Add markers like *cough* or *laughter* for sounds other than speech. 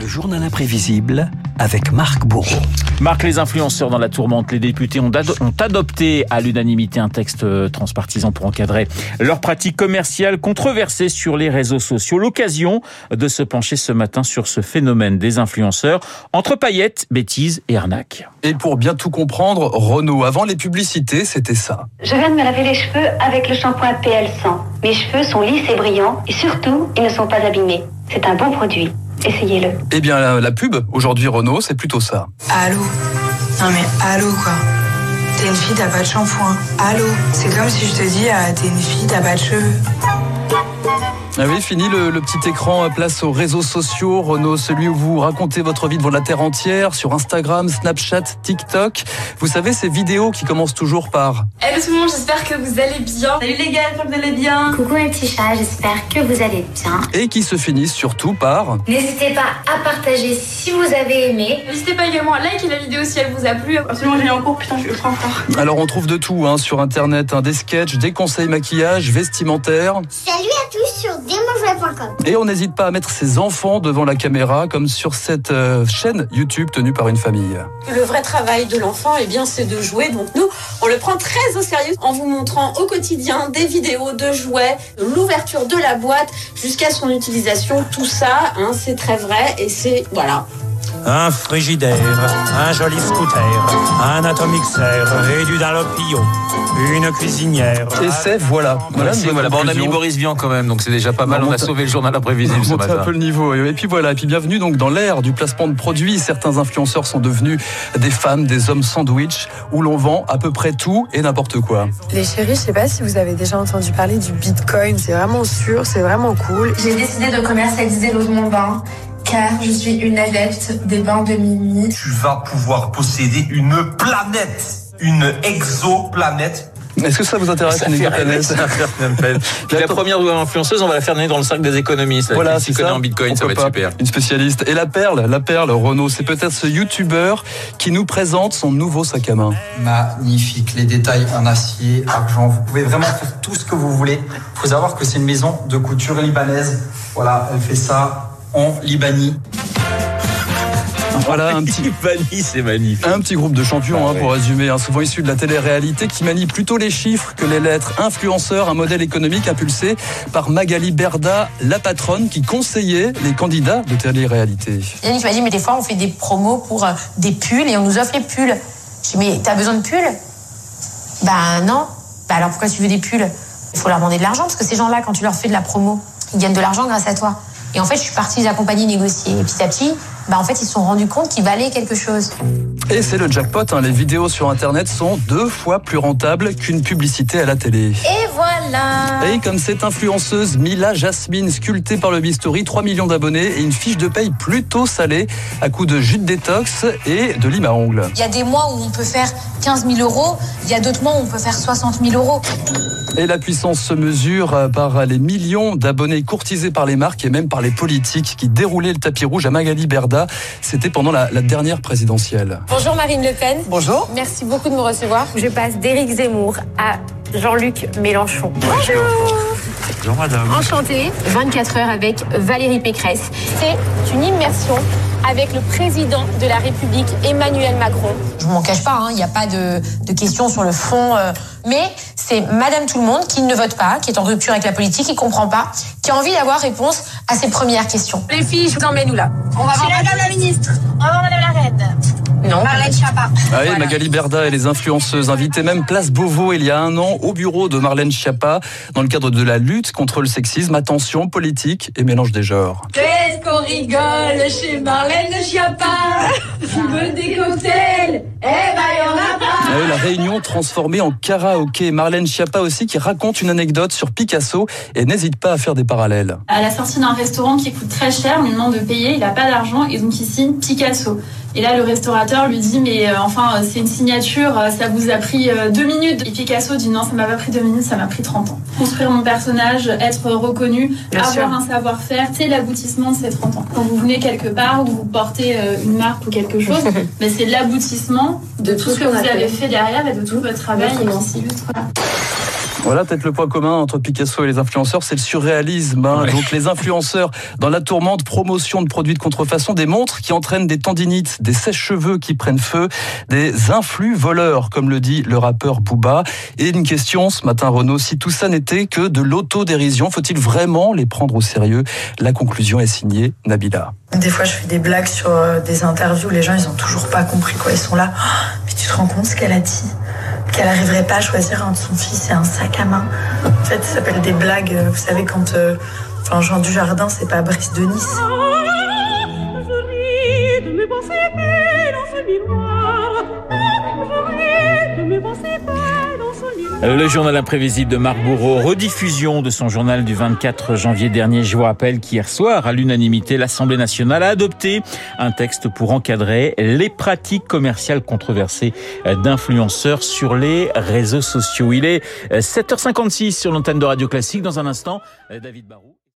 Le journal imprévisible avec Marc Bourreau. Marc, les influenceurs dans la tourmente, les députés ont, ont adopté à l'unanimité un texte euh, transpartisan pour encadrer leurs pratiques commerciales controversées sur les réseaux sociaux. L'occasion de se pencher ce matin sur ce phénomène des influenceurs entre paillettes, bêtises et arnaques. Et pour bien tout comprendre, Renault, avant les publicités, c'était ça. Je viens de me laver les cheveux avec le shampoing PL100. Mes cheveux sont lisses et brillants et surtout, ils ne sont pas abîmés. C'est un bon produit. Essayez-le. Eh bien, la, la pub, aujourd'hui Renault, c'est plutôt ça. Allô? Non mais allô quoi? T'es une fille, t'as pas de shampoing. Allô? C'est comme si je te dis, ah, t'es une fille, t'as pas de cheveux. Ah oui, fini le, le, petit écran, euh, place aux réseaux sociaux. Renault, celui où vous racontez votre vie devant la terre entière, sur Instagram, Snapchat, TikTok. Vous savez, ces vidéos qui commencent toujours par Hello tout le monde, j'espère que vous allez bien. Salut les gars, j'espère que vous allez bien. Coucou les petits chats, j'espère que vous allez bien. Et qui se finissent surtout par N'hésitez pas à partager si vous avez aimé. N'hésitez pas également à liker la vidéo si elle vous a plu. Absolument, j'ai en cours, putain, je suis ultra en retard. Alors, on trouve de tout hein, sur Internet, hein, des sketchs, des conseils maquillage, vestimentaires. Salut tous sur demonjouet.com. Et on n'hésite pas à mettre ses enfants devant la caméra, comme sur cette euh, chaîne YouTube tenue par une famille. Le vrai travail de l'enfant, eh bien, c'est de jouer. Donc nous, on le prend très au sérieux en vous montrant au quotidien des vidéos de jouets, de l'ouverture de la boîte jusqu'à son utilisation. Tout ça, hein, c'est très vrai et c'est voilà. Un frigidaire, un joli scooter, un atomixer réduit d'un lopio, une cuisinière. Et c'est voilà. Voilà, voilà. Bon, on a mis Boris Vian quand même, donc c'est déjà pas mal. On, on a sauvé le journal imprévisible ce matin. un peu le niveau. Et puis voilà. Et puis bienvenue donc dans l'ère du placement de produits. Certains influenceurs sont devenus des femmes, des hommes sandwich, où l'on vend à peu près tout et n'importe quoi. Les chéris, je sais pas si vous avez déjà entendu parler du Bitcoin. C'est vraiment sûr, c'est vraiment cool. J'ai décidé de commercialiser l'eau de mon bain car je suis une adepte des bains de Mimi. Tu vas pouvoir posséder une planète, une exoplanète. Est-ce que ça vous intéresse ça une exoplanète La première influenceuse, on va la faire donner dans le cercle des économistes. Voilà, si c'est connaît en Bitcoin, ça va être super. Une spécialiste. Et la perle, la perle, Renaud, c'est peut-être ce YouTuber qui nous présente son nouveau sac à main. Magnifique, les détails en acier, argent. Vous pouvez vraiment faire tout ce que vous voulez. Il faut savoir que c'est une maison de couture libanaise. Voilà, elle fait ça en Libanie. Voilà un *laughs* petit c'est magnifique. Un petit groupe de champions, ah, hein, pour résumer, hein, souvent issus de la télé-réalité, qui manie plutôt les chiffres que les lettres. Influenceur, un modèle économique impulsé par Magali Berda, la patronne qui conseillait les candidats de télé-réalité. Yannick m'a dit, mais des fois on fait des promos pour euh, des pulls et on nous offre les pulls. Je dis, mais t'as besoin de pulls? Bah non. Bah alors pourquoi tu veux des pulls? Il faut leur demander de l'argent parce que ces gens-là, quand tu leur fais de la promo, ils gagnent de l'argent grâce à toi. Et en fait, je suis partie les accompagner, négocier. Et petit à petit, bah en fait, ils se sont rendus compte qu'ils valaient quelque chose. Et c'est le jackpot, hein. les vidéos sur Internet sont deux fois plus rentables qu'une publicité à la télé. Et voilà Et comme cette influenceuse Mila Jasmine, sculptée par le Bistory, 3 millions d'abonnés et une fiche de paye plutôt salée à coup de jus de détox et de lime à ongles. Il y a des mois où on peut faire 15 000 euros, il y a d'autres mois où on peut faire 60 000 euros. Et la puissance se mesure par les millions d'abonnés courtisés par les marques et même par les politiques qui déroulaient le tapis rouge à Magali Berda. C'était pendant la, la, dernière présidentielle. Bonjour Marine Le Pen. Bonjour. Merci beaucoup de me recevoir. Je passe d'Éric Zemmour à Jean-Luc Mélenchon. Bonjour. Bonjour madame. Enchantée. 24 heures avec Valérie Pécresse. C'est une immersion avec le président de la République, Emmanuel Macron. Je m'en cache pas, il hein, n'y a pas de, de, questions sur le fond, euh, mais c'est Madame Tout le Monde qui ne vote pas, qui est en rupture avec la politique, qui comprend pas, qui a envie d'avoir réponse à ses premières questions. Les filles, je vous emmène où là? On va voir Madame la ministre. On va voir Madame la reine. Non. Marlène Schiappa. Ah oui, Magali Berda et les influenceuses invitées même place Beauvau il y a un an au bureau de Marlène Schiappa dans le cadre de la lutte contre le sexisme. Attention, politique et mélange des genres. Qu'est-ce qu'on rigole chez Marlène Schiappa? Tu veux des cocktails Eh ben, y en a pas ah oui, La réunion transformée en karaoké. Marlène Schiappa aussi qui raconte une anecdote sur Picasso et n'hésite pas à faire des parallèles. À la sortie d'un restaurant qui coûte très cher, on lui demande de payer, il n'a pas d'argent et donc il signe Picasso. Et là, le restaurateur lui dit, mais euh, enfin, euh, c'est une signature, euh, ça vous a pris euh, deux minutes. Et Picasso dit, non, ça m'a pas pris deux minutes, ça m'a prit 30 ans. Construire mon personnage, être reconnu, Bien avoir sûr. un savoir-faire, c'est l'aboutissement de ces 30 ans. Quand vous venez quelque part ou vous portez euh, une marque ou quelque chose, *laughs* mais c'est l'aboutissement de tout ce que vous avez fait derrière et de tout votre travail et qui s'illustre. Voilà. Peut-être le point commun entre Picasso et les influenceurs, c'est le surréalisme. Hein. Donc les influenceurs dans la tourmente, promotion de produits de contrefaçon, des montres qui entraînent des tendinites, des sèches-cheveux qui prennent feu, des influx voleurs, comme le dit le rappeur Booba. Et une question ce matin, Renaud, si tout ça n'était que de l'autodérision, faut-il vraiment les prendre au sérieux? La conclusion est signée Nabila. Des fois, je fais des blagues sur euh, des interviews, les gens, ils ont toujours pas compris quoi. Ils sont là. Oh, mais tu te rends compte ce qu'elle a dit? Qu'elle n'arriverait pas à choisir entre son fils et un sac à main. En fait, ça s'appelle des blagues. Vous savez, quand euh, enfin, Jean Dujardin, c'est pas Brice de Nice. Le journal imprévisible de Marc Bourreau, rediffusion de son journal du 24 janvier dernier. Je vous rappelle qu'hier soir, à l'unanimité, l'Assemblée nationale a adopté un texte pour encadrer les pratiques commerciales controversées d'influenceurs sur les réseaux sociaux. Il est 7h56 sur l'antenne de Radio Classique. Dans un instant, David Barou.